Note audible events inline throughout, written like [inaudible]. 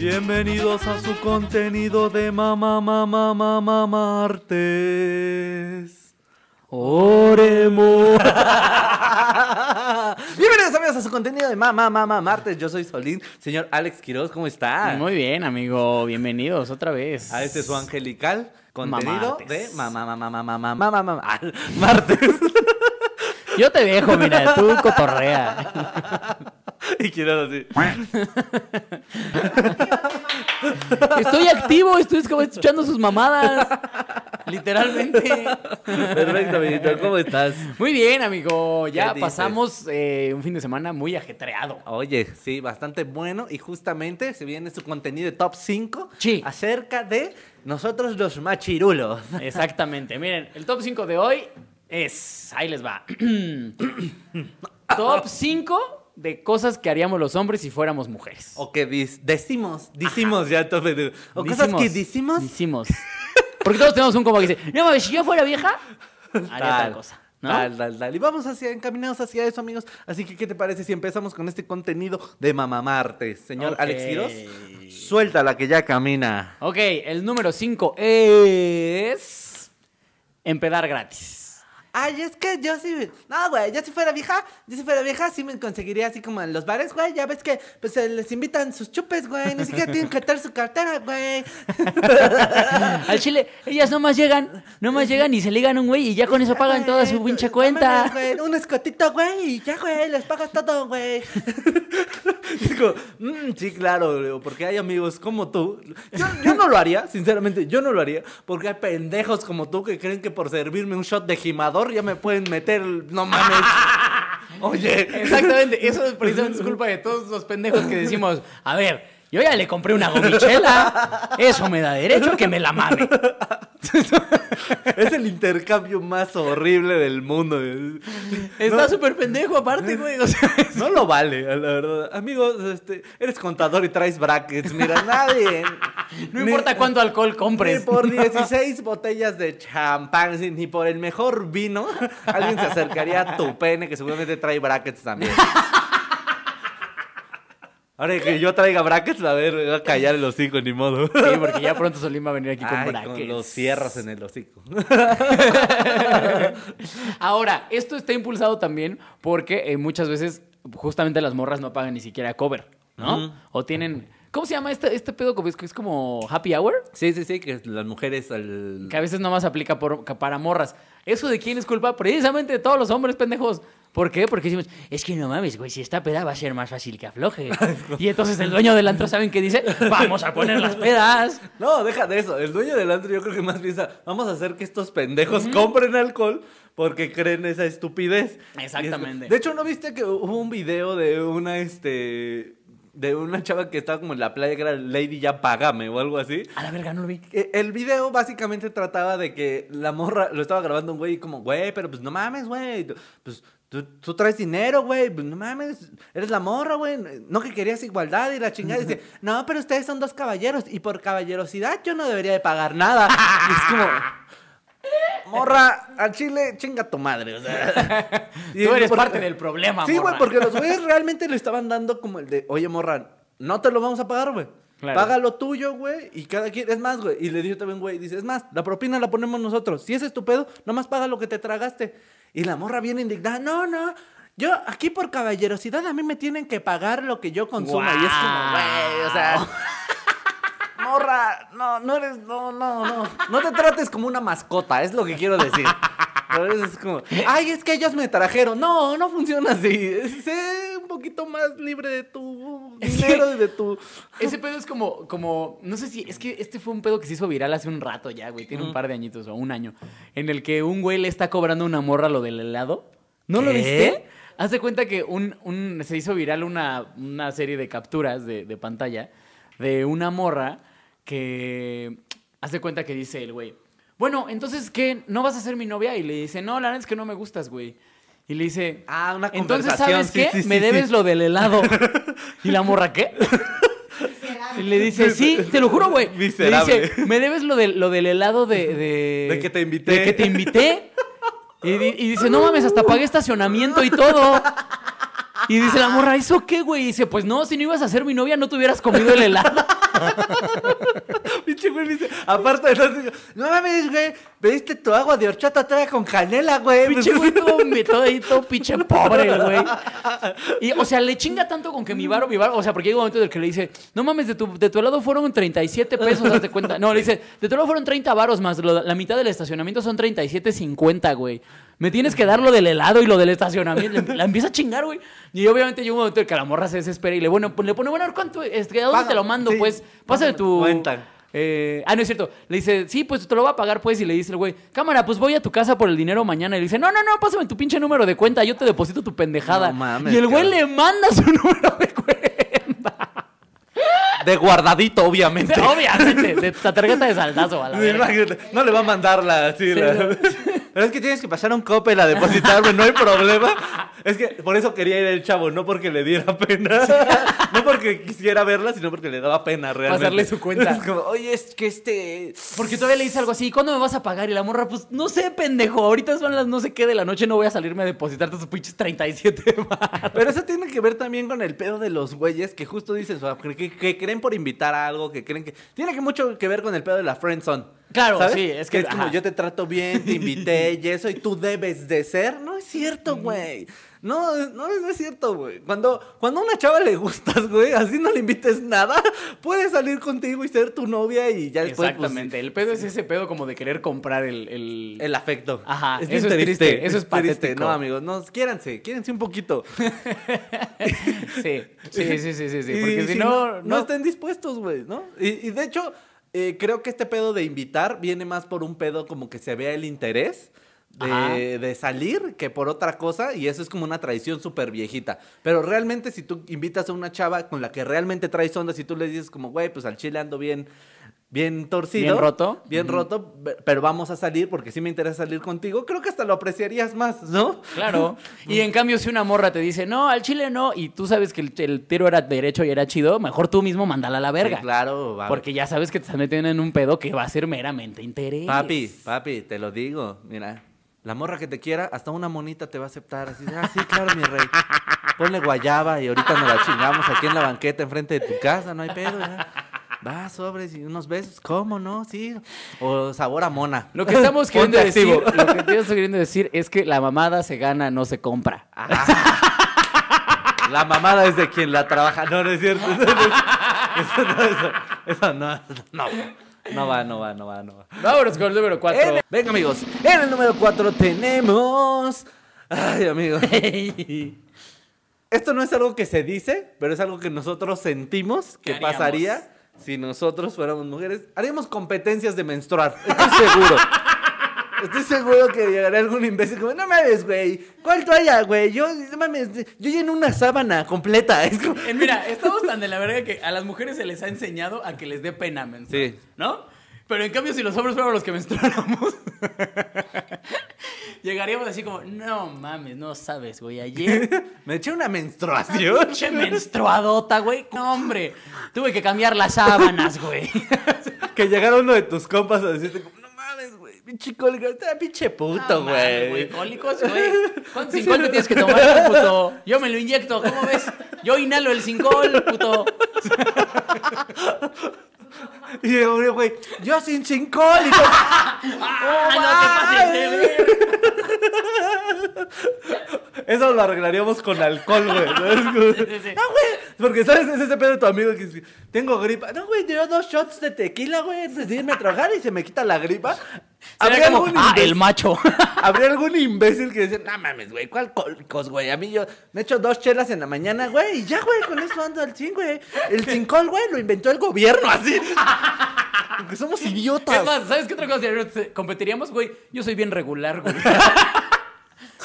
Bienvenidos a su contenido de mamá, mamá, mamá, martes. Oremos. [laughs] Bienvenidos amigos a su contenido de mamá, mamá, martes. Yo soy Solín. Señor Alex Quiroz, ¿cómo está? Muy bien, amigo. Bienvenidos otra vez. A este su angelical contenido Mamartes. de mamá, mamá, mamá, mamá, mamá, mamá, martes. Yo te dejo, mira, tú cotorrea. [laughs] [laughs] y quiero así. Estoy activo, estoy como escuchando sus mamadas. Literalmente. Perfecto, amiguito. ¿Cómo estás? Muy bien, amigo. ¿Qué Ya pasamos eh, un fin de semana muy ajetreado. Oye, sí, bastante bueno. Y justamente se viene su contenido de top 5 Sí. acerca de nosotros los machirulos. Exactamente. Miren, el top 5 de hoy es. Ahí les va. [clears throat] top 5 de cosas que haríamos los hombres si fuéramos mujeres. O que decimos, decimos ya todo. pero- O cosas que decimos. Decimos. Porque todos tenemos un como que dice, no mames, si yo fuera vieja, haría tal, cosa. ¿no? Tal, tal, tal. Y vamos hacia, encaminados hacia eso, amigos. Así que, ¿qué te parece si empezamos con este contenido de Mamá Martes? Señor Ok. Alex Quiroz, suelta la que ya camina. Ok, el número 5 es. Empedar gratis. Ay, es que yo sí. No, güey, yo si fuera vieja, yo si fuera vieja, sí me conseguiría así como en los bares, güey. Ya ves que pues se les invitan sus chupes, güey. Ni siquiera tienen que traer su cartera, güey. [laughs] Al chile, ellas nomás llegan, nomás llegan y se ligan un güey y ya con eso pagan toda su pinche No cuenta. mames, güey, Un escotito, güey, y ya, güey, les pagas todo, güey. [laughs] Digo, "Mm, sí, claro, porque hay amigos como tú. Yo, yo no lo haría, sinceramente, yo no lo haría, porque hay pendejos como tú que creen que por servirme un shot de ya me pueden meter, no mames. [laughs] Oye. Exactamente, eso es precisamente es culpa de todos los pendejos que decimos, a ver, yo ya le compré una gomichela, eso me da derecho a que me la mame. Es el intercambio más horrible del mundo. Está súper pendejo aparte, güey. o sea, No lo vale, la verdad. Amigos, este, eres contador y traes brackets. Mira, nadie. no ni- importa cuánto alcohol compres. Ni por 16 botellas de champán, ni por el mejor vino, alguien se acercaría a tu pene que seguramente trae brackets también. Ahora que yo traiga brackets, a ver, me voy a callar el hocico, ni modo. Sí, porque ya pronto Solín va a venir aquí con Ay, brackets. con los cierras en el hocico. [laughs] Ahora, esto está impulsado también porque eh, muchas veces justamente las morras no pagan ni siquiera cover, ¿no? O tienen... ¿Cómo se llama este, este pedo? que es como happy hour? Sí, sí, sí, que las mujeres al... Que a veces nomás aplica por- para morras. ¿Eso de quién es culpa? Precisamente de todos los hombres pendejos. ¿Por qué? Porque decimos, es que no mames, güey, si esta peda va a ser más fácil que afloje. [laughs] y entonces el dueño del antro, ¿saben qué dice? Vamos a poner las pedas. No, deja de eso. El dueño del antro yo creo que más piensa, vamos a hacer que estos pendejos compren alcohol porque creen esa estupidez. Exactamente. Es- De hecho, ¿no viste que hubo un video de una, este... De una chava que estaba como en la playa que era Lady Ya Págame o algo así. A la verga, no lo vi. Eh, El video básicamente trataba de que la morra lo estaba grabando un güey y como, güey, pero pues no mames, güey. Pues tú, tú traes dinero, güey. Pues no mames, eres la morra, güey. No que querías igualdad y la chingada. Y dice, [laughs] no, pero ustedes son dos caballeros y por caballerosidad yo no debería de pagar nada. [laughs] Y es como, morra, al chile, chinga tu madre. O sea. [laughs] Y Tú eres parte del problema, Sí, güey, porque los güeyes realmente le estaban dando como el de, oye, morra, no te lo vamos a pagar, güey. Claro. Paga lo tuyo, güey, y cada quien, es más, güey. Y le dijo también, güey, dice, es más, la propina la ponemos nosotros. Si ese es tu pedo, nomás paga lo que te tragaste. Y la morra viene indignada, no, no. Yo, aquí por caballerosidad, a mí me tienen que pagar lo que yo consumo. Y es como, güey, o sea. [laughs] Morra, no, no eres, no, no, no. No te trates como una mascota, es lo que quiero decir. Pero es como, ay, es que ellos me trajeron. No, no funciona así. Sé un poquito más libre de tu dinero y de tu. Ese pedo es como, como, no sé si, es que este fue un pedo que se hizo viral hace un rato ya, güey, tiene un par de añitos o un año, en el que un güey le está cobrando a una morra lo del helado. ¿No lo viste? Haz de cuenta que un, un- se hizo viral una, una serie de capturas de, de pantalla de una morra que, haz de cuenta que dice el güey, bueno, entonces, ¿qué? ¿No vas a ser mi novia? Y le dice, no, la verdad es que no me gustas, güey. Y le dice, Ah, una entonces, conversación. ¿sabes sí, qué? sí, me sí, debes lo del helado. [laughs] y la morra, ¿qué? Y le dice, sí, te lo juro, güey. Le dice, me debes lo del, lo del helado de, de... De que te invité. De que te invité. Y, y dice, no mames, hasta pagué estacionamiento y todo. Y dice la morra, ¿eso qué, güey? Y dice, pues no, si no ibas a ser mi novia, no te hubieras comido el helado. [laughs] Pinche güey me dice, aparte de digo, no mames, güey, pediste tu agua de horchata todavía con canela, güey. Pinche güey todo, ahí, todo pinche pobre, güey. [laughs] Y, o sea, le chinga tanto con que mi varo, mi varo, o sea, porque llega un momento en el que le dice, no mames, de tu, de tu lado fueron 37 pesos, hazte cuenta. No, le dice, de tu lado fueron 30 varos más, lo- la mitad del estacionamiento son 37.50, güey. Me tienes que dar lo del helado y lo del estacionamiento. La empieza a chingar, güey. Y obviamente llega un momento en el que la morra se desespera y le, bueno, pues, le pone, bueno, a ver, ¿cuánto? ¿A dónde Paga, te lo mando? sí, pues, pásame págame tu... tu cuenta. Eh, ah, no es cierto. Le dice, sí, pues te lo voy a pagar, pues. Y le dice el güey, cámara, pues voy a tu casa por el dinero mañana. Y le dice, no, no, no, pásame tu pinche número de cuenta, yo te deposito tu pendejada. No mames, y el güey le manda su [laughs] número de cuenta. De guardadito, obviamente. [laughs] Obviamente, de la tarjeta de saldazo a la Sí, verga. imagínate, No le va a mandar la, Sí, la-. Pero es que tienes que pasar un copel a depositarme, no hay problema. Es que por eso quería ir el chavo, no porque le diera pena. [laughs] No porque quisiera verla, sino porque le daba pena realmente. Pasarle su cuenta. Es como, oye, es que este... Porque todavía le dice algo así, ¿cuándo me vas a pagar? Y la morra, pues, no sé, pendejo, ahorita son las no sé qué de la noche, no voy a salirme a depositarte tus pinches 37 baros. Pero eso tiene que ver también con el pedo de los güeyes que justo dicen, o sea, que, que creen por invitar a algo, que creen que... Tiene que mucho que ver con el pedo de la friendzone. Claro, ¿sabes? sí, es que que, es como yo te trato bien, te invité [laughs] y eso, y tú debes de ser. No es cierto, güey. No, no, no es cierto, güey. Cuando, cuando a una chava le gustas, güey, así no le invites nada, puede salir contigo y ser tu novia y ya después. pues, Exactamente, el pedo es ese pedo como de querer comprar el... el- el afecto. Ajá, bien eso es triste, eso es patético. No, amigos, no, quiéranse, quiérense un poquito. [laughs] Sí, sí, sí, sí, sí, sí, [laughs] Y porque si no, no, estén dispuestos, güey, ¿no? Y, y de hecho, eh, creo que este pedo de invitar viene más por un pedo como que se vea el interés de, de salir que por otra cosa y eso es como una tradición súper viejita. Pero realmente si tú invitas a una chava con la que realmente traes ondas y tú le dices como, güey, pues al chile ando bien... Bien torcido. Bien roto. Bien roto, pe- pero vamos a salir porque sí me interesa salir contigo. Creo que hasta lo apreciarías más, ¿no? Claro. [laughs] Y en cambio, si una morra te dice, no, al chile no, y tú sabes que el, el tiro era derecho y era chido, mejor tú mismo mandala a la verga. Sí, claro, va. Porque ya sabes que te están metiendo en un pedo que va a ser meramente interés. Papi, papi, te lo digo. Mira, la morra que te quiera, hasta una monita te va a aceptar. Así, ah, sí, claro, mi rey. Ponle guayaba y ahorita nos la chingamos aquí en la banqueta enfrente de tu casa, no hay pedo. ya. Va, sobres y unos besos, ¿cómo no? Sí. O sabor a mona. Lo que estamos [laughs] queriendo decir, lo que estamos queriendo decir es que la mamada se gana, no se compra. La mamada es de quien la trabaja. No, no es cierto. Eso no, eso, eso no, no, no va, no va, no va, no va. Vámonos con el número 4. En- venga, amigos. En el número 4 tenemos. Ay, amigos. [laughs] Esto no es algo que se dice, pero es algo que nosotros sentimos que pasaría si nosotros fuéramos mujeres. Haríamos competencias de menstruar. Estoy seguro. Estoy seguro que llegaría algún imbécil como, no mames, güey. ¿Cuál toalla, güey? Yo, no mames, yo lleno una sábana completa. Es como- Eh, Mira, estamos tan de la verga que a las mujeres se les ha enseñado a que les dé pena menstruar. Sí. ¿No? Pero en cambio, si los hombres fueran los que [laughs] menstruáramos, llegaríamos así como, no mames, no sabes, güey. Ayer, [laughs] Me eché una menstruación. pinche menstruadota, güey. No, hombre. Tuve que cambiar las sábanas, güey. [laughs] Que llegara uno de tus compas a decirte, como, no mames, güey, pinche cólico, está pinche puto, No güey. Cólicos, güey. ¿Cuánto cincol te tienes que tomar, puto? Yo me lo inyecto, ¿cómo ves? Yo inhalo el cincol, puto. Y llegó un güey, yo sin sin cólico. Ah, no te pases de ver. Eso lo arreglaríamos con alcohol, güey. ¿no? Es como- [laughs] Sí, sí. No, güey. Porque, ¿sabes? Es ese pedo de tu amigo que dice, tengo gripa. No, güey, dio dos shots de tequila, güey, antes de irme a trabajar y se me quita la gripa. Sería como, ah, imbécil- el macho. [laughs] Habría algún imbécil que dice, no mames, güey, ¿cuál cólicos, güey? A mí yo me echo dos chelas en la mañana, güey, y ya, güey, con eso ando al 100, güey. El cincol, güey, lo inventó el gobierno, así. [laughs] Porque somos idiotas. Es más, ¿sabes qué otra cosa competiríamos, güey? Yo soy bien regular, güey.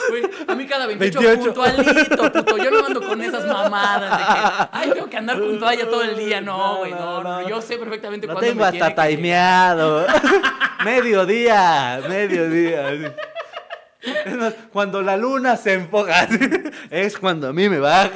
Güey, a mí cada 28, 28. puntualito, [laughs] puto. Yo no ando con esas mamadas de que, ay, tengo que andar con toalla todo el día. No, No, güey, no, no, no, no. Yo sé perfectamente Lo cuándo tengo me hasta tiene que- timeado. [laughs] [laughs] mediodía, mediodía. así. Más, cuando la luna se enfoca, así, es cuando a mí me baja.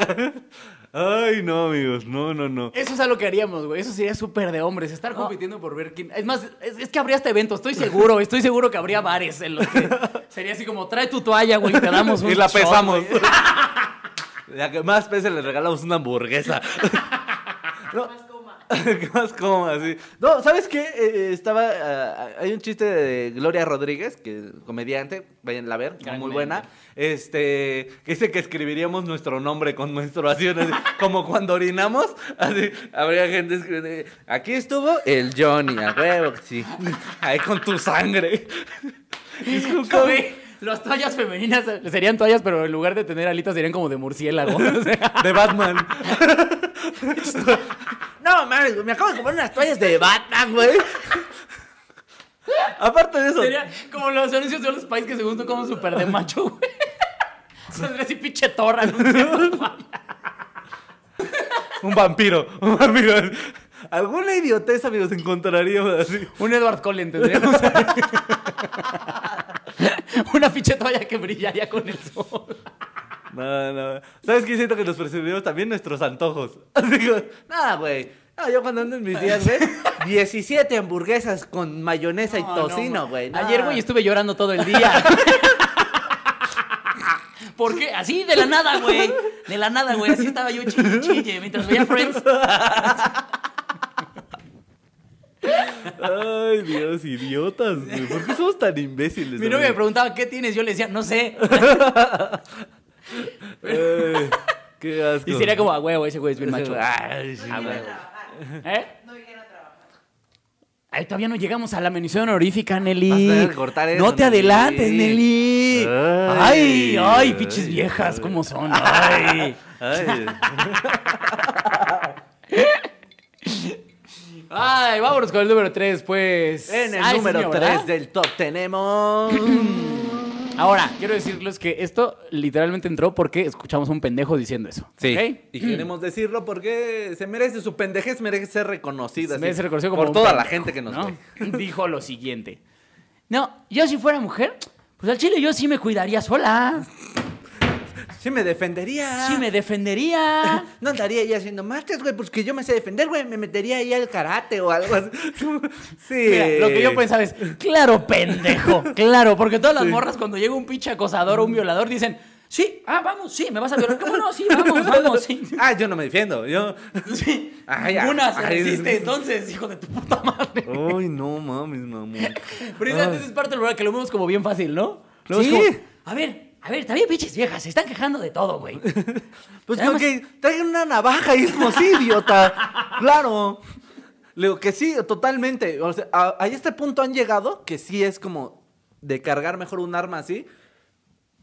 Ay, no, amigos, no, no, no. Eso es algo que haríamos, güey. Eso sería súper de hombres. Estar compitiendo por ver quién. Es más, es, es que habría este evento. Estoy seguro, estoy seguro que habría bares en los que [laughs] sería así como: trae tu toalla, güey, y te damos un Y la shot, pesamos. güey. [laughs] La que más pese le regalamos una hamburguesa. [laughs] No, [laughs] ¿Qué más como así? No, ¿sabes qué? Eh, eh, estaba. ah, hay un chiste de Gloria Rodríguez, que comediante, vayan a ver, Gran muy buena. Este, que dice que escribiríamos nuestro nombre con menstruación, así, como cuando orinamos, así, habría gente escribiendo, aquí estuvo el Johnny, a huevo, que sí, [laughs] ahí con tu sangre. [laughs] Es como- Las toallas femeninas serían toallas, pero en lugar de tener alitas serían como de murciélago. [laughs] O sea, de Batman. no, mames, me acabo de comprar unas toallas de Batman, güey. Aparte de eso, sería como los anuncios de los países que según son como súper de macho, güey. Saldría así pinche torra un vampiro, un vampiro. Alguna idiotez, amigos, encontraríamos así. Un Edward Cullen tendríamos. [laughs] [laughs] Una pinche toalla que brillaría con el sol. [laughs] No, no. ¿Sabes qué? Siento que nos percibimos también nuestros antojos. [laughs] Así que, nada, güey. No, yo cuando ando en mis días, güey, 17 hamburguesas con mayonesa y No, no, tocino, güey. no. Ayer, güey, estuve llorando todo el día. ¿Por qué? Así, de la nada, güey. De la nada, güey. Así estaba yo chille, chille mientras veía Friends. Ay, Dios, idiotas, güey. ¿Por qué somos tan imbéciles? Mi novia me preguntaba, ¿qué tienes? Yo le decía, no sé. Ay, qué asco. Y sería como, a huevo, ese güey es bien macho. Ay, sí, A no. huevo. ¿Eh? Ay, todavía no llegamos a la mención honorífica, Nelly. Vas a tener que cortar eso, no te Nelly. adelantes, Nelly. Ay, Ay, ay, pinches viejas, ay. ¿cómo son? Ay. Ay. [laughs] Ay, vámonos con el número 3, pues. En el número mío, ¿verdad? 3 del top tenemos. [clears throat] Ahora, quiero decirles que esto literalmente entró porque escuchamos a un pendejo diciendo eso. ¿ok? Y queremos decirlo porque se merece su pendejez, merece ser reconocida. Se merece ser reconocido como por un toda la pendejo, gente que nos ¿no? ve. [laughs] Dijo lo siguiente. No, yo si fuera mujer, pues al chile yo sí me cuidaría sola. Sí me defendería. Sí me defendería. [laughs] No andaría ahí haciendo marchas, güey, pues que yo me sé defender, güey. Me metería ahí al karate o algo así. [laughs] Sí. Mira, lo que yo pensaba es, claro, pendejo, [laughs] claro, porque todas las Sí. morras cuando llega un pinche acosador o un violador dicen, sí, ah, vamos, sí, me vas a violar. ¿Cómo no? Sí, vamos, vamos, sí. Ah, yo no me defiendo. Yo. Sí, Ay, ninguna se ay, resiste, ay. entonces, hijo de tu puta madre. Uy, no mames, mamón. Ay. esa es parte del programa que lo vemos como bien fácil, ¿no? Lo Sí. como, a ver, a ver, también pinches viejas, se están quejando de todo, güey. [laughs] Pues Además- porque traigan una navaja y idiota. Claro. Le digo que sí, totalmente. O sea, a, a este punto han llegado que sí es como de cargar mejor un arma así.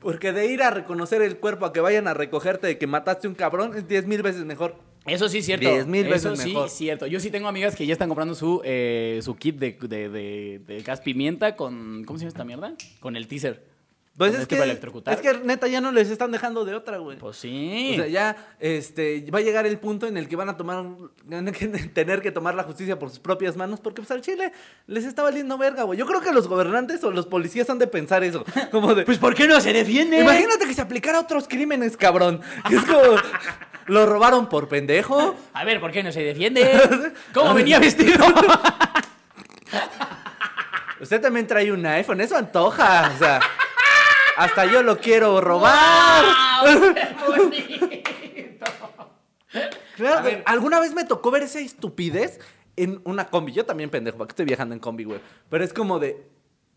Porque de ir a reconocer el cuerpo a que vayan a recogerte de que mataste un cabrón es diez mil veces mejor. Eso sí es cierto. Diez mil veces Eso sí mejor. es cierto. Yo sí tengo amigas que ya están comprando su, eh, su kit de, de, de- de gas pimienta con... ¿Cómo se llama esta mierda? Con el teaser. Pues es que, es que neta ya no les están dejando de otra, güey. Pues sí. O sea, ya este, va a llegar el punto en el que van a tomar, van a [laughs] tener que tomar la justicia por sus propias manos, porque pues al Chile les está valiendo verga, güey. Yo creo que los gobernantes o los policías han de pensar eso. [laughs] Como de, Pues ¿por qué no se defiende? imagínate que se aplicara a otros crímenes, cabrón. [laughs] Es como, lo robaron por pendejo. A ver, ¿por qué no se defiende? ¿Cómo venía vestido? Usted también trae un iPhone, eso antoja. O sea, hasta yo lo quiero robar. ¡Wow! ¡Qué bonito! Claro, ver. alguna vez me tocó ver esa estupidez en una combi. Yo también, pendejo, porque estoy viajando en combi, güey. Pero es como de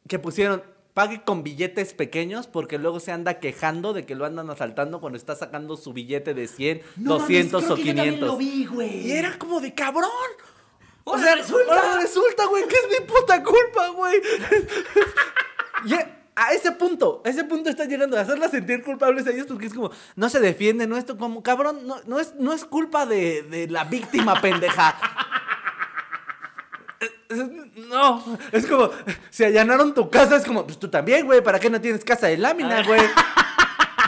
que pusieron, pague con billetes pequeños porque luego se anda quejando de que lo andan asaltando cuando está sacando su billete de 100, 200 o 500. lo vi, güey. Y era como de cabrón. O sea, resulta. ahora resulta, güey, que es mi puta culpa, güey. [laughs] y a ese punto, a ese punto está llegando a hacerla sentir culpables a ellos porque es como, no se defiende, no esto como, cabrón, no, no es, no es culpa de, de la víctima, [laughs] pendeja. No, es como, si allanaron tu casa, es como, pues tú también, güey, ¿para qué no tienes casa de lámina, güey?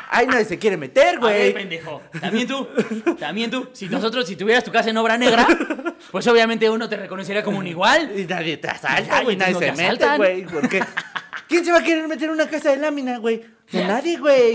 Ay, nadie se quiere meter, A ver, güey. pendejo. También tú. También tú. Si nosotros, si tuvieras tu casa en obra negra, pues obviamente uno te reconocería como un igual. Y nadie te asalta, güey. Nadie no se te mete, güey. ¿Por qué? ¿Quién se va a querer meter en una casa de lámina, güey? De nadie, güey.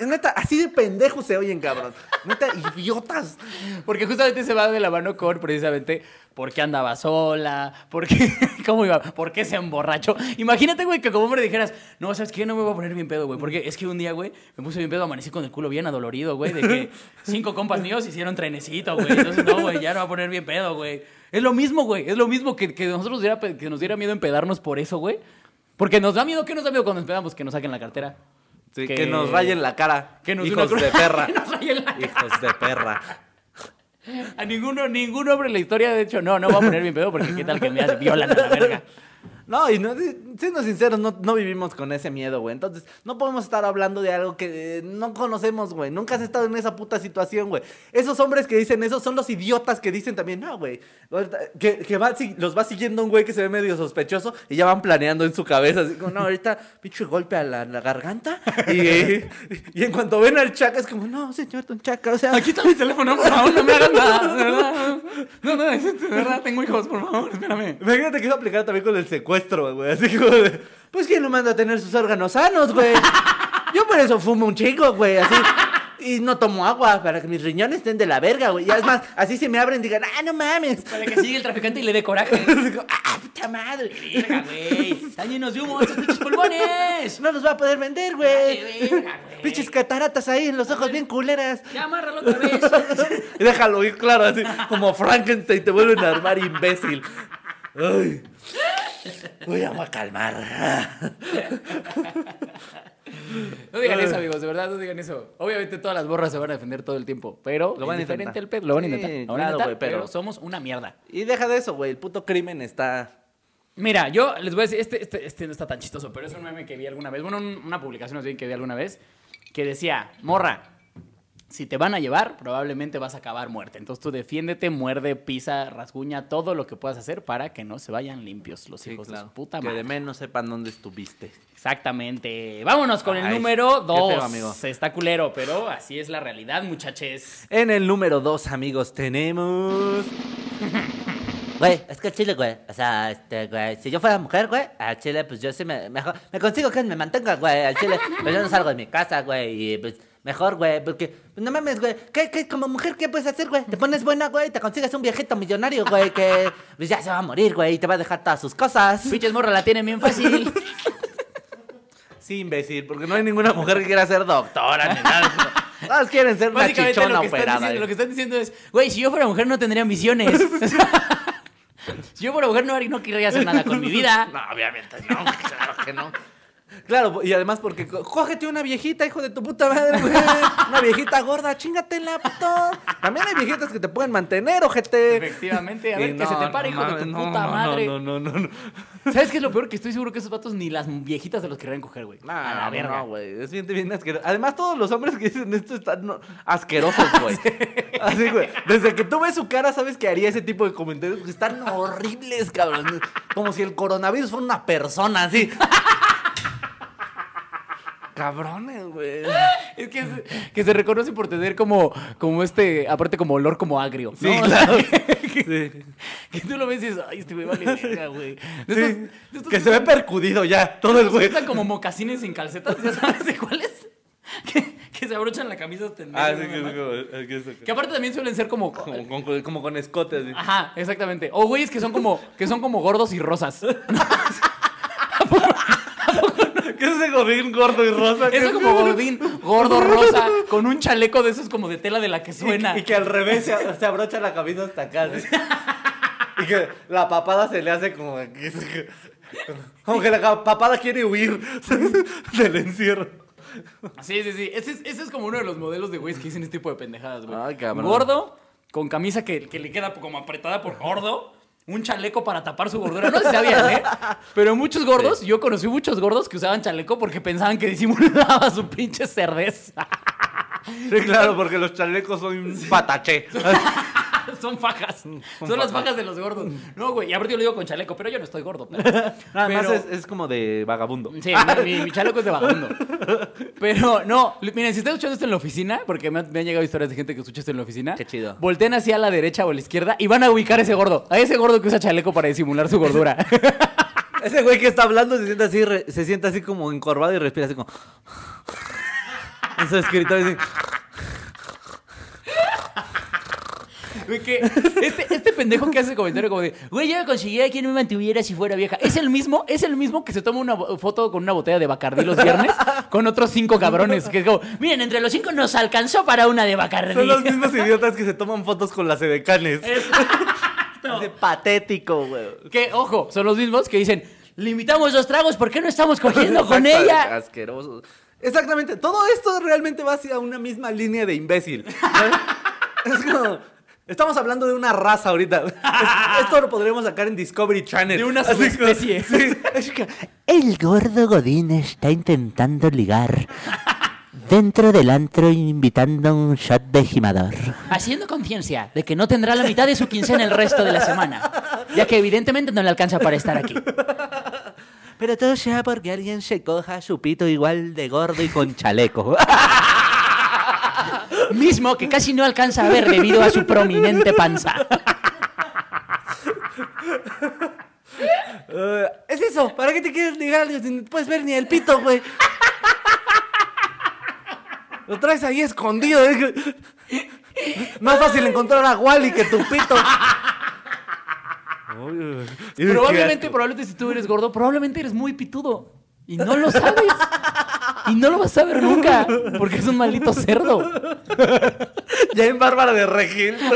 Neta, así de pendejos se oyen, cabrón. Neta, idiotas. Porque justamente se va de la mano con precisamente por qué andaba sola, por qué, [laughs] cómo iba, por qué se emborrachó. Imagínate, güey, que como hombre dijeras, no, ¿sabes qué? No me voy a poner bien pedo, güey. Porque es que un día, güey, me puse bien pedo, amanecí con el culo bien adolorido, güey, de que [laughs] cinco compas míos hicieron trenecito, güey. Entonces, no, güey, ya no va a poner bien pedo, güey. Es lo mismo, güey. Es lo mismo que, que nosotros diera, que nos diera miedo empedarnos por eso, güey. Porque nos da miedo, ¿qué nos da miedo cuando nos empedamos? Que nos saquen la cartera. Sí, que... nos rayen la cara. Que nos Hijos una de perra. [laughs] que nos rayen la cara. Hijos de perra. A ninguno, ningún hombre en la historia, de hecho, no, no voy a poner bien pedo porque qué tal que me violan a la verga. No, y no, siendo sinceros, no, no vivimos con ese miedo, güey. Entonces, no podemos estar hablando de algo que eh, no conocemos, güey. Nunca has estado en esa puta situación, güey. Esos hombres que dicen eso son los idiotas que dicen también, no, güey. Que, que va, si- los va siguiendo un güey que se ve medio sospechoso y ya van planeando en su cabeza, así como, no, ahorita, pinche golpe a la, la garganta. Y, y en cuanto ven al chaca, es como, no, señor Don Chaca, o sea. Aquí está mi teléfono, por favor, no me hagas nada, de verdad. [laughs] No, no, es- de verdad, tengo hijos, por favor, espérame. Imagínate que a aplicar también con el secuestro, güey. Así como de, pues ¿quién lo manda a tener sus órganos sanos, güey? [laughs] Yo por eso fumo un chingo, güey, así. Y no tomo agua para que mis riñones estén de la verga, güey. Ya es más, así se me abren y digan, ah, no mames. Para que siga el traficante y le dé coraje. [laughs] Digo, ah, puta madre. Verga, güey. Están llenos de humo estos pinches pulmones. No los va a poder vender, güey. Pinches cataratas ahí en los ojos bien culeras. Ya amárralo otra vez. Y [laughs] déjalo ir claro, así como Frankenstein te vuelven a armar imbécil. Ay. Voy a calmar. [laughs] No digan eso, amigos, de verdad, no digan eso. Obviamente todas las borras se van a defender todo el tiempo, pero Lo van a intentar. el pedo. Lo van a Sí, intentar, lo van a claro, intentar, güey, pero- pero somos una mierda. Y deja de eso, güey. El puto crimen está. Mira, yo les voy a decir, este, este, este no está tan chistoso, pero es un meme que vi alguna vez, bueno, un- una publicación más bien que vi alguna vez, que decía, morra, si te van a llevar, probablemente vas a acabar muerta. Entonces tú defiéndete, muerde, pisa, rasguña, todo lo que puedas hacer para que no se vayan limpios los hijos de su puta que madre. de menos sepan dónde estuviste. Exactamente. Vámonos con el número qué 2. feo, amigo. Está culero, pero así es la realidad, muchaches. En el número dos, amigos, tenemos. [laughs] Güey, es que el chile, güey. O sea, este, güey, si yo fuera mujer, güey, al chile, pues yo sí me, mejor, me consigo que me mantenga, güey, al chile. Pues yo no salgo de mi casa, güey, y pues mejor, güey, porque, pues no mames, güey. ¿Qué, qué, como mujer, qué puedes hacer, güey? Te pones buena, güey, te consigues un viejito millonario, güey, que pues ya se va a morir, güey, y te va a dejar todas sus cosas. Pinches morra la tienen bien fácil. [laughs] Sí, imbécil, porque no hay ninguna mujer que quiera ser doctora ni nada. [laughs] Todas quieren ser una Básicamente chichona lo que, están operada. diciendo, lo que están diciendo es, güey, si yo fuera mujer no tendría ambiciones. [laughs] si yo fuera mujer no, haría- no querría hacer nada con mi vida. No, obviamente no, claro que no. Claro, y además porque cógete una viejita, hijo de tu puta madre, güey. Una viejita gorda, chingatela, puto. También hay viejitas que te pueden mantener, ojete. Efectivamente, a ver, que se te pare, hijo de tu no, puta madre. No, no, no, no. ¿Sabes qué es lo peor? Que estoy seguro que esos vatos ni las viejitas se los querrían coger, güey. a la verga. no, güey. Es bien, bien asqueroso. Además, todos los hombres que dicen esto están asquerosos, güey. [laughs] Así, güey. Desde que tú ves su cara, sabes que haría ese tipo de comentarios. Están horribles, cabrón. Como si el coronavirus fuera una persona, así. Cabrones, güey. Es que, se- que se reconoce por tener como, como este, aparte como olor como agrio. Sí, ¿no? Sea, claro. [laughs] que, Sí. que tú lo ves y dices, ay, este güey vale verga, güey. Sí, de estos que se ve percudido ya, todo el que güey. usan como mocasines sin calcetas, ¿ya sabes de cuáles? Que, que se abrochan la camisa hasta el Ah, sí, ¿no, que es como- que es- Que aparte también suelen ser como... como, como, con- como con escote, así. Ajá, exactamente. O güeyes que son como, que son como gordos y rosas. [laughs] [laughs] ¿Qué es ese gordín gordo y rosa? Eso que- como gordín, gordo, rosa, con un chaleco de esos como de tela de la que suena. Y, y que al revés se, se abrocha la camisa hasta acá. Y que la papada se le hace como. Como que la papada quiere huir [laughs] del encierro. Sí, sí, sí. Ese es, ese es como uno de los modelos de güeyes que dicen este tipo de pendejadas, güey. Ay, cabrón. Gordo, con camisa que, que le queda como apretada por gordo. Un chaleco para tapar su gordura. No sé si sabían, ¿eh? Pero muchos gordos, yo conocí muchos gordos que usaban chaleco porque pensaban que disimulaba su pinche cerdez. Sí, claro, porque los chalecos son un pataché. [laughs] [laughs] Son fajas. Son, Son las fajas. fajas de los gordos. No, güey. Y aparte yo lo digo con chaleco, pero yo no estoy gordo. pero- [laughs] Nada más pero- es, es como de vagabundo. Sí, mi, chaleco es de vagabundo. Pero no, miren, si están escuchando esto en la oficina, porque me han, me han llegado historias de gente que escucha esto en la oficina. Qué chido. Volteen hacia la derecha o a la izquierda y van a ubicar a ese gordo. A ese gordo que usa chaleco para disimular su gordura. [laughs] Ese güey que está hablando se siente así, re- se siente así como encorvado y respira así como. En su escritorio así. Que este, este pendejo que hace comentario como de, güey, yo conseguiría a quien me mantuviera si fuera vieja. Es el mismo, es el mismo que se toma una foto con una botella de Bacardí los viernes con otros cinco cabrones. Que es como, miren, entre los cinco nos alcanzó para una de Bacardí. Son los mismos idiotas que se toman fotos con las edecanes. Es- [laughs] Es de patético, güey. que, ojo, son los mismos que dicen, le invitamos dos tragos, ¿por qué no estamos cogiendo con ella? Asqueroso. Exactamente. Todo esto realmente va hacia una misma línea de imbécil. [laughs] es como. Estamos hablando de una raza ahorita. [laughs] Es- esto lo podríamos sacar en Discovery Channel. De una Así como- subespecie. [laughs] Sí. Es que- El gordo Godín está intentando ligar dentro del antro invitando un shot de gimador. Haciendo conciencia de que no tendrá la mitad de su quincena el resto de la semana, ya que evidentemente no le alcanza para estar aquí. Pero todo sea porque alguien se coja su pito igual de gordo y con chaleco. [laughs] Mismo que casi no alcanza a ver debido a su prominente panza. Eh, es eso. ¿Para qué te quieres ligar a alguien si no puedes ver ni el pito, güey? Lo traes ahí escondido. ¿eh? Más fácil encontrar a Wally que tu pito. Probablemente, probablemente si tú eres gordo, probablemente eres muy pitudo. Y no lo sabes. Y no lo vas a ver nunca. Porque es un maldito cerdo. [laughs] Ya en Bárbara de Regil. [laughs]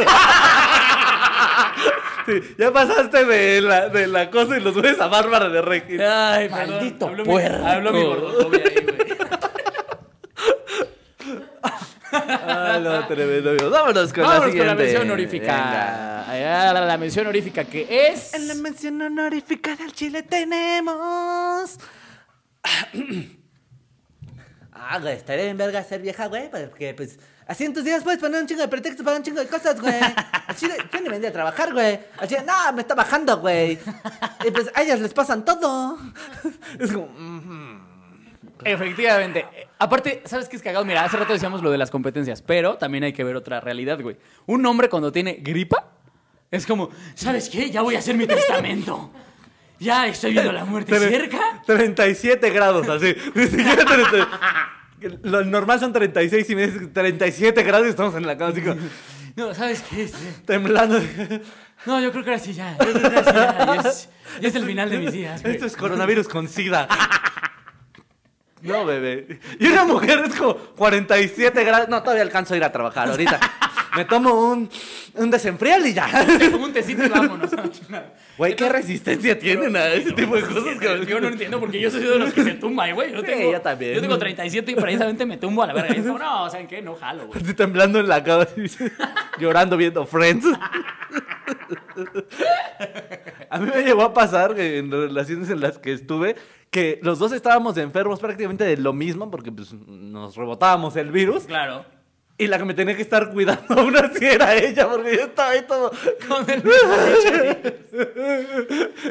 Sí, ya pasaste de la, de la cosa y los ves a Bárbara de Regil. Ay, Maldito Habló puerco. Mi, habló mi gordofobia ahí, güey. Ay, no, tremendo. amigo. Vámonos con la Vámonos siguiente. con la mención honorífica. Venga. Ah, La, la mención honorífica que es. En la mención honorífica del Chile tenemos. [clears throat] Ah, güey, estaría bien verga ser vieja, güey, porque pues así en tus días puedes poner un chingo de pretextos para un chingo de cosas, güey. [laughs] Así de, yo ni vendría a trabajar, güey. Así de, no, me está bajando, güey. Y pues a ellas les pasan todo. [laughs] Es como. mm, Efectivamente. Aparte, ¿sabes qué es cagado? Mira, hace rato decíamos lo de las competencias, pero también hay que ver otra realidad, güey. Un hombre cuando tiene gripa es como, ¿sabes qué? Ya voy a hacer mi testamento. Ya estoy viendo la muerte tre- cerca. 37 grados, así. [laughs] Ni siquiera 30. Lo normal son 36 y me dices 37 grados y estamos en la cama así como [laughs] No, ¿sabes qué? Este, temblando. No, yo creo que ahora sí ya. Yo creo que ahora sí ya. Ya es, es el final de mis días, güey. Esto es coronavirus con sida. No, bebé. Y una mujer es como 47 grados. No, todavía alcanzo a ir a trabajar ahorita. Me tomo un, un desenfrial y ya. Un tecito y vámonos. Güey, qué resistencia tienen a ese tipo de cosas. que- Yo no entiendo porque yo soy de los que se tumba, güey. Yo, Sí, tengo, yo también. Yo tengo 37 y precisamente me tumbo a la verga. Y como, no, ¿saben qué? No jalo, güey. Estoy temblando en la cama, llorando viendo Friends. A mí me llegó a pasar en relaciones en las que estuve que los dos estábamos enfermos prácticamente de lo mismo porque pues, nos rebotábamos el virus Claro. Y la que me tenía que estar cuidando [laughs] aún así era ella porque yo estaba ahí todo... Con el. [laughs]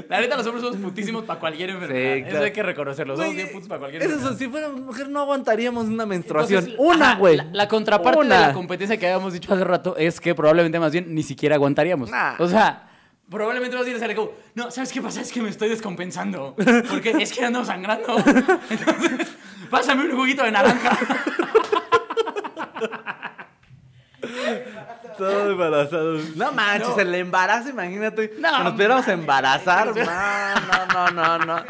La neta, los hombres somos putísimos para cualquier enfermedad. Sí, Eso hay que reconocerlo. Somos bien putos para cualquier Eso enfermedad. sí, si fuera mujer no aguantaríamos una menstruación. Entonces, una, güey. La, la contraparte Una. de la competencia que habíamos dicho hace rato es que probablemente más bien ni siquiera aguantaríamos. Nah. O sea, probablemente más bien sería como, no, ¿sabes qué pasa? Es que me estoy descompensando. Porque es que ando sangrando. [laughs] Entonces, pásame un juguito de naranja. [laughs] Todo embarazado. No manches, No. el embarazo, imagínate. No, que nos pudiéramos embarazar. [laughs] No, no, no, no, no.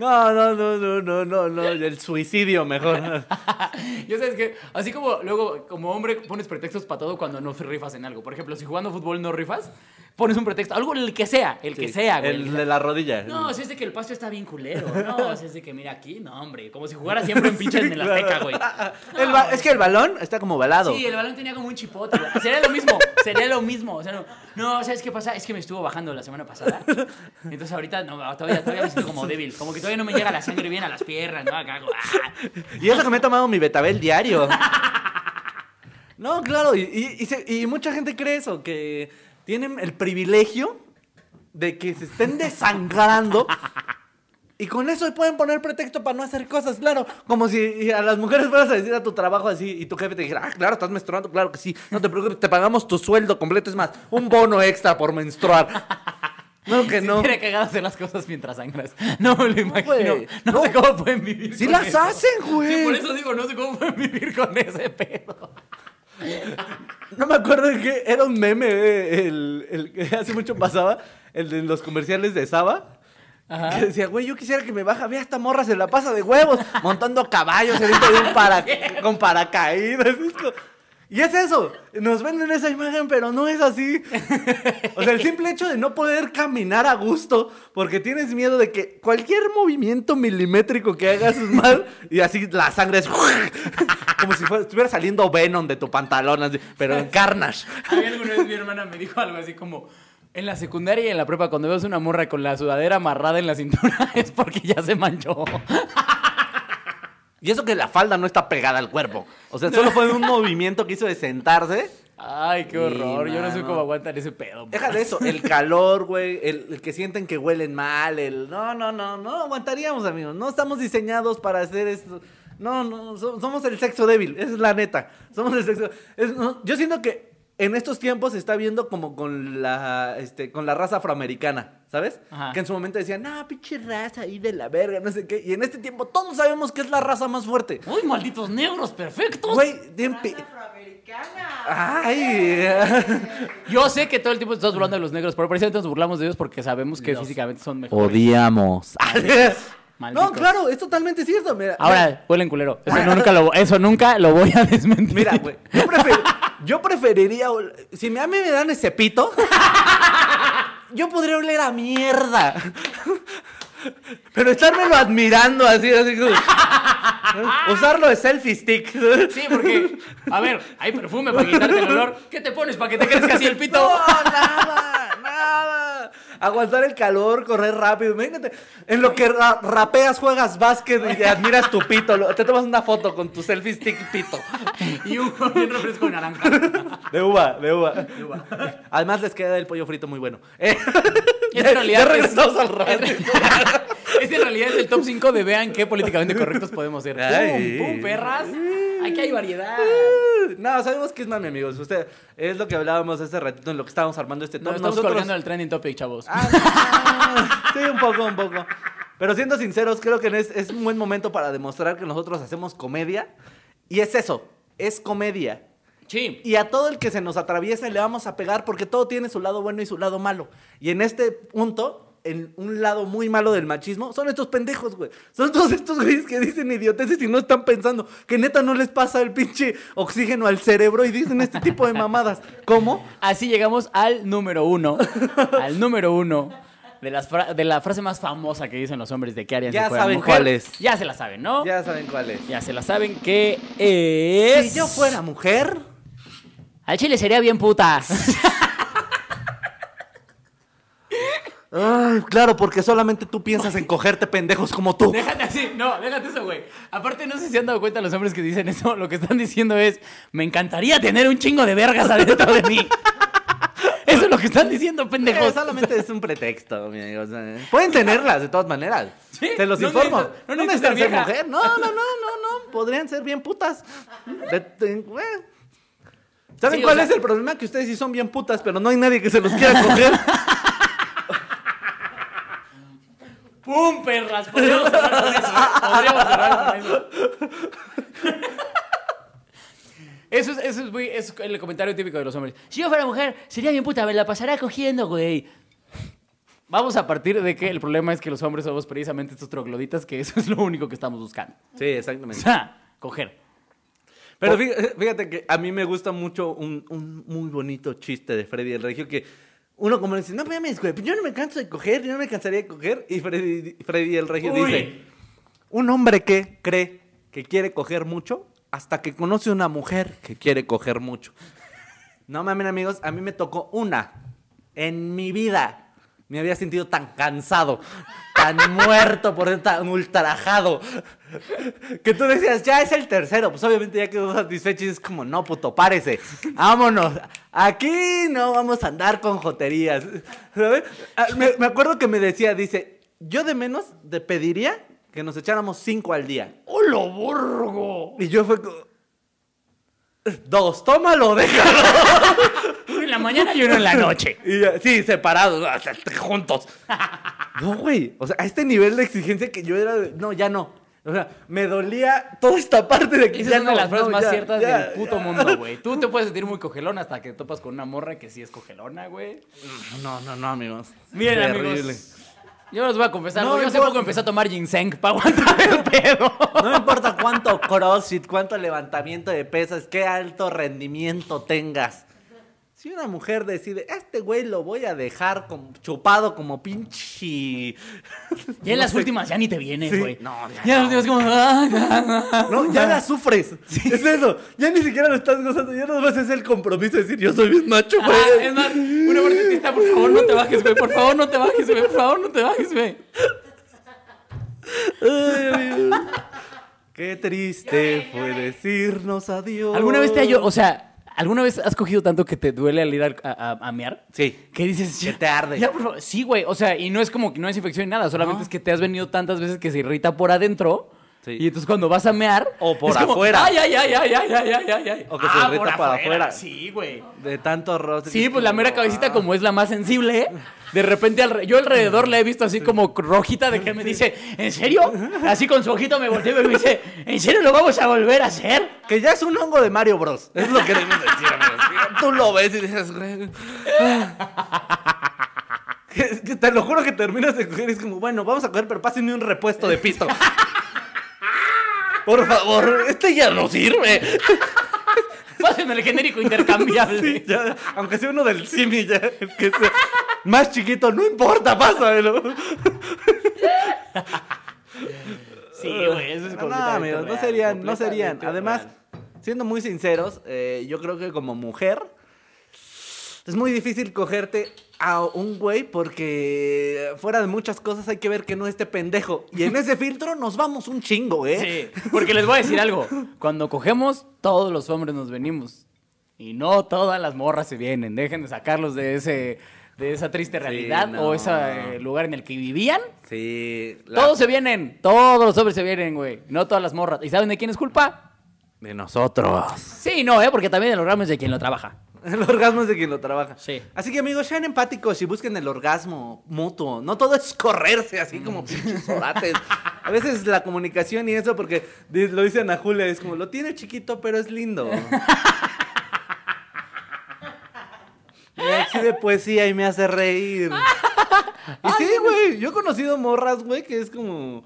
No, no, no, no, no, no, no. El suicidio mejor. [laughs] Yo sabes que, así como luego, como hombre, pones pretextos para todo cuando no rifas en algo. Por ejemplo, si jugando fútbol no rifas, pones un pretexto. Algo el que sea, el que sea, güey. El de la rodilla. No, si es de que el pasto está bien culero. No, si es de que mira aquí, no, hombre. Como si jugara siempre en pinche en el Azteca, güey. Es que el balón está como balado. Sí, el balón tenía como un chipote. güey. Sería lo mismo, sería lo mismo. O sea, no, no, ¿sabes qué pasa? Es que me estuvo bajando la semana pasada. Entonces ahorita no, todavía, todavía me siento como débil. Como que todavía no me llega la sangre bien a las piernas, ¿no? Acá, como, ah. Y eso que me he tomado mi betabel diario. No, claro, y, y- y se- y mucha gente cree eso, que tienen el privilegio de que se estén desangrando y con eso pueden poner pretexto para no hacer cosas, claro, como si a las mujeres fueras a decir a tu trabajo así y tu jefe te dijera, ah, claro, estás menstruando, claro que sí, no te preocupes, te pagamos tu sueldo completo, es más, un bono extra por menstruar. [laughs] No, que no. Quiere cagado hacer las cosas mientras sangras. No me lo imagino. No, No. sé cómo pueden vivir. Sí con las eso. hacen, güey. Sí, por eso digo, no sé cómo pueden vivir con ese pedo. No me acuerdo de que era un meme, eh, el, el que hace mucho pasaba, el de los comerciales de Saba. Ajá. Que decía, güey, yo quisiera que me baja, vea esta morra, se la pasa de huevos, montando caballos dentro de un para, con paracaídas. Y es eso, nos venden esa imagen, pero no es así. O sea, el simple hecho de no poder caminar a gusto, porque tienes miedo de que cualquier movimiento milimétrico que hagas es mal, y así la sangre es [laughs] como si fuera- estuviera saliendo Venom de tu pantalón, así, pero en Carnage. A mí alguna vez mi hermana me dijo algo así como... En la secundaria y en la prepa, cuando ves una morra con la sudadera amarrada en la cintura, [laughs] es porque ya se manchó. Y eso que la falda no está pegada al cuerpo. O sea, solo fue un [laughs] movimiento que hizo de sentarse. Ay, qué horror. Yo no sé cómo aguantan ese pedo. Deja de eso, el [laughs] calor, güey, el, el que sienten que huelen mal, el... No, no, no, no aguantaríamos, amigos. No estamos diseñados para hacer esto. No, no, so- somos el sexo débil, esa es la neta. Somos el sexo... es- no, yo siento que en estos tiempos se está viendo como con la, este, con la raza afroamericana, ¿sabes? Ajá. Que en su momento decían, no, pinche raza ahí de la verga, no sé qué. Y en este tiempo todos sabemos que es la raza más fuerte. ¡Uy, malditos negros perfectos! Güey, bien pi- Ay, [laughs] Yo sé que todo el tiempo estás burlando de los negros, pero precisamente nos burlamos de ellos porque sabemos que físicamente son mejores. odiamos. [laughs] Malditos. No, claro, es totalmente cierto. Mira, Ahora, huelen culero. Eso nunca lo, eso nunca lo voy a desmentir. mira, güey, yo, prefer- [laughs] yo preferiría, ol- si me- a mí me dan ese pito, [laughs] yo podría oler a mierda. [laughs] Pero estármelo admirando así, así como- Usarlo de selfie stick. [laughs] Sí, porque, a ver, hay perfume para quitarte el olor. ¿Qué te pones para que te crezca así el pito? Nada. Aguantar el calor, correr rápido. Imagínate, en lo que ra- rapeas, juegas básquet y admiras tu pito. lo- Te tomas una foto con tu selfie stick pito. Y un, [laughs] refresco de naranja. De uva, de uva. Además les queda el pollo frito muy bueno. Eh, Es ya, en realidad [laughs] ya es- regresamos al radio. [laughs] Este en realidad es el top 5 de vean qué políticamente correctos podemos ser. Ay. ¡Pum, pum, perras! Aquí hay variedad. [laughs] No, sabemos que es mami, amigos. Usted, es lo que hablábamos hace ratito en lo que estábamos armando este top. Nos estamos colgando el trending topic, chavos. Ah, no. [laughs] sí, un poco, un poco. Pero siendo sinceros, creo que es, es un buen momento para demostrar que nosotros hacemos comedia. Y es eso, es comedia. Sí. Y a todo el que se nos atraviesa le vamos a pegar porque todo tiene su lado bueno y su lado malo. Y en este punto, en un lado muy malo del machismo, son estos pendejos, güey. Son todos estos güeyes que dicen idioteces y no están pensando que neta no les pasa el pinche oxígeno al cerebro y dicen este tipo de mamadas. ¿Cómo? Así llegamos al número uno. [laughs] al número uno. De, las de la frase más famosa que dicen los hombres de qué harían Ya si fueran saben mujer. cuál es. Ya se la saben, ¿no? Ya, Ya saben cuál es. se la saben que es... Si yo fuera mujer, Al chile sería bien puta. [laughs] Ay, claro, porque solamente tú piensas en cogerte pendejos como tú. Déjate así, no, déjate eso, güey. Aparte, no sé si han dado cuenta los hombres que dicen eso. Lo que están diciendo es: Me encantaría tener un chingo de vergas adentro de mí. [laughs] Eso es lo que están diciendo, Eh, pendejos. solamente es un pretexto, mi amigo. o sea, pueden tenerlas de todas maneras. Sí, Te los no informo. no No necesitan ser vieja. mujer. No, no, no, no, no. Podrían ser bien putas. De- de- güey. ¿Saben Sí, o cuál sea- es el problema? Que ustedes sí son bien putas, pero no hay nadie que se los quiera coger. [laughs] ¡Pum, perras! Podríamos cerrar con eso, ¿eh? Podríamos cerrar con eso. Eso es, eso es, muy- es el comentario típico de los hombres. Si yo fuera mujer, sería bien puta, me la pasará cogiendo, güey. Vamos a partir de que el problema es que los hombres somos precisamente estos trogloditas, que eso es lo único que estamos buscando. Sí, O exactamente. sea, coger. Pero fí- fíjate que a mí me gusta mucho un, un muy bonito chiste de Freddy el Regio que uno como dice, no mames, güey, yo no me canso de coger, yo no me cansaría de coger. Y Freddy, Freddy el Regio Uy. dice, un hombre que cree que quiere coger mucho hasta que conoce una mujer que quiere coger mucho. [laughs] No mames, amigos, a mí me tocó una en mi vida. Me había sentido tan cansado, tan muerto por ser tan ultrajado. Que tú decías, ya es el tercero. Pues obviamente ya quedó satisfecho y es como, no, puto, párese. Vámonos. Aquí no vamos a andar con joterías. ¿Sabes? Ah, Me, me acuerdo que me decía, dice, yo de menos te pediría que nos echáramos cinco al día. ¡Hola, borgo! Y yo fue como, dos, tómalo, déjalo. La mañana y uno en la noche. [laughs] Y ya- sí, separados, juntos. [laughs] No, güey. O sea, a este nivel de exigencia que yo era de, no, ya no. O sea, me dolía toda esta parte de que Esa ya es una no, de las frases no, más ya, ciertas ya, del puto ya. mundo, güey. Tú te [laughs] puedes sentir muy cogelón hasta que topas con una morra que sí es cogelona, güey. No, no, no, amigos. Miren, Terrible. amigos. Yo les voy a confesar, No yo hace poco empecé a tomar ginseng para aguantar el pedo. No me importa cuánto crossfit, cuánto levantamiento de pesas, qué alto rendimiento tengas. Si una mujer decide, este güey lo voy a dejar como- chupado como pinche. [laughs] Ya en No las sé. últimas ya ni te vienes, Sí. güey. No, ya ya en las últimas como... No, ya la sufres. Es eso. Ya ni siquiera lo estás gozando. Ya no vas a hacer el compromiso de decir, yo soy bien macho, Ah, güey. es más, una parte de ti está, por favor, no te bajes, güey. Por favor, no te bajes, güey. Por favor, no te bajes, güey. Qué triste fue decirnos adiós. ¿Alguna vez te ha o sea, alguna vez has cogido tanto que te duele al ir a, a, a mear? Sí. ¿Qué dices? Que te arde. Ya, por favor. Sí, güey. O sea, y no es como que no es infección ni nada. Solamente No. es que te has venido tantas veces que se irrita por adentro. Sí. Y entonces cuando vas a mear. O por es como, afuera. Ay, ay, ay, ay, ay, ay, ay, ay, ay. O que se Ah, irrita por para afuera. Sí, güey. De tanto roce. Sí, pues la mera cabecita, como es la más sensible, de repente yo alrededor la he visto así como rojita de que me dice, ¿en serio? Así con su ojito me volteo y me dice, ¿en serio lo vamos a volver a hacer? Que ya es un hongo de Mario Bros. Es lo que debemos decir, amigos. Tú lo ves y dices, güey. [laughs] Que, que te lo juro que terminas de coger y es como, bueno, vamos a coger, pero pásenme un repuesto de pisto. Por favor, este ya no sirve. Pásenme el genérico intercambiable. Sí, ya, aunque sea uno del Simi, ya, el que sea más chiquito, no importa, pásamelo. Sí, güey, eso es No, completamente amigos, no serían, no serían. Además, real. siendo muy sinceros, eh, yo creo que como mujer es muy difícil cogerte a un güey porque fuera de muchas cosas hay que ver que no esté pendejo. Y en ese filtro nos vamos un chingo, ¿eh? Sí, porque les voy a decir algo. Cuando cogemos, todos los hombres nos venimos. Y no todas las morras se vienen. Dejen de sacarlos de ese de esa triste realidad no. o ese eh, lugar en el que vivían. Sí. la- Todos se vienen. Todos los hombres se vienen, güey. No todas las morras. ¿Y saben de quién es culpa? De nosotros. Sí, no, ¿eh? Porque también el orgasmo es de quien lo trabaja. [laughs] El orgasmo es de quien lo trabaja. Sí. Así que amigos, sean empáticos y busquen el orgasmo mutuo. No todo es correrse así como pinches orates. A veces la comunicación y eso, porque lo dicen a Julia, es como, lo tiene chiquito, pero es lindo. [laughs] Y así de poesía y me hace reír. Y sí, güey, yo he conocido morras, güey, que es como...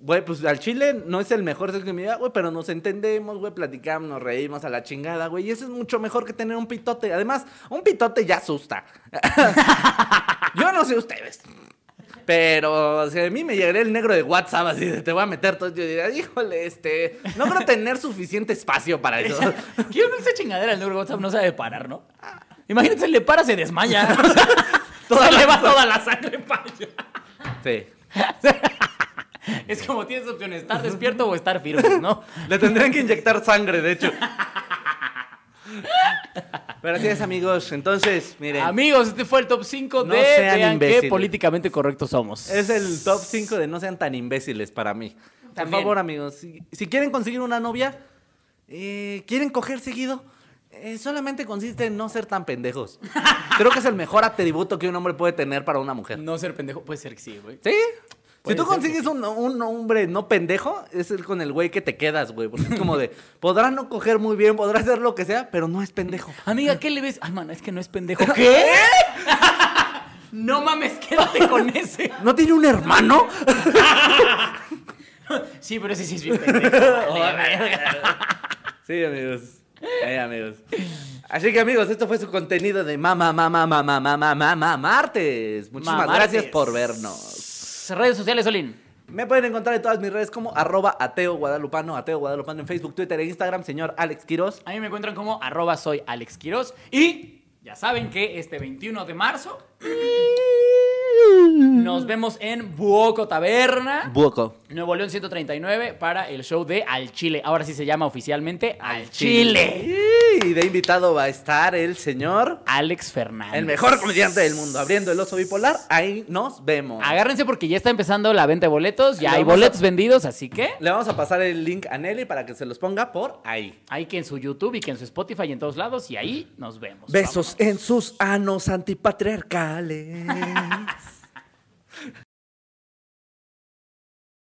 Güey, pues al chile no es el mejor sexo de mi vida, güey, pero nos entendemos, güey, platicamos, nos reímos a la chingada, güey. Y eso es mucho mejor que tener un pitote. Además, un pitote ya asusta. [laughs] Yo no sé ustedes. Pero si a mí me llegaría el negro de WhatsApp así de te voy a meter todo, yo diría, híjole, este, no creo tener suficiente espacio para eso. [laughs] Quiero que esa chingadera el negro WhatsApp no sabe parar, ¿no? Imagínate, le para, se desmaya. [laughs] O Toda se le va toda la sangre para allá. Sí. [laughs] Es como tienes opciones, estar despierto o estar firme, ¿no? Le tendrían que inyectar sangre, de hecho. Pero así es, amigos. Entonces, miren. Amigos, este fue el top 5 No de sean vean qué políticamente correctos somos. Es el top 5 de no sean tan imbéciles para mí. Por También. favor, amigos, si, si quieren conseguir una novia, eh, quieren coger seguido, eh, solamente consiste en no ser tan pendejos. [laughs] Creo que es el mejor atributo que un hombre puede tener para una mujer. No ser pendejo, puede ser que sí, güey. ¿Sí? Si tú consigues un, un hombre no pendejo, es el con el güey que te quedas, güey. Porque es como de, [laughs] podrá no coger muy bien, podrá hacer lo que sea, pero no es pendejo. Amiga, ¿qué le ves? Ay, mano, es que no es pendejo. ¿Qué? [laughs] no mames, quédate con ese. ¿No tiene un hermano? [laughs] Sí, pero ese sí es bien pendejo. Verga. Sí, amigos. Eh, amigos. Así que, amigos, esto fue su contenido de Mama, Mama, Mama, Mama, Mama, Martes. Muchísimas gracias por vernos. Redes sociales, Solín. Me pueden encontrar en todas mis redes como arroba ateo guadalupano, ateo guadalupano en Facebook, Twitter e Instagram, señor Alex Quiroz. A mí me encuentran como arroba soy Alex Quiroz. Y ya saben que este 21 de marzo Nos vemos en Buoco Taberna. Buoco. Nuevo León 139 para el show de Al Chile. Ahora sí se llama oficialmente Al Chile. Y de invitado va a estar el señor, Alex Fernández. el mejor comediante del mundo, abriendo el oso bipolar. Ahí nos vemos. Agárrense porque ya está empezando la venta de boletos. Ya Le hay a- boletos vendidos, así que Le vamos a pasar el link a Nelly para que se los ponga por ahí. hay que en su YouTube y que en su Spotify y en todos lados. Y ahí nos vemos. Besos en sus anos antipatriarcales.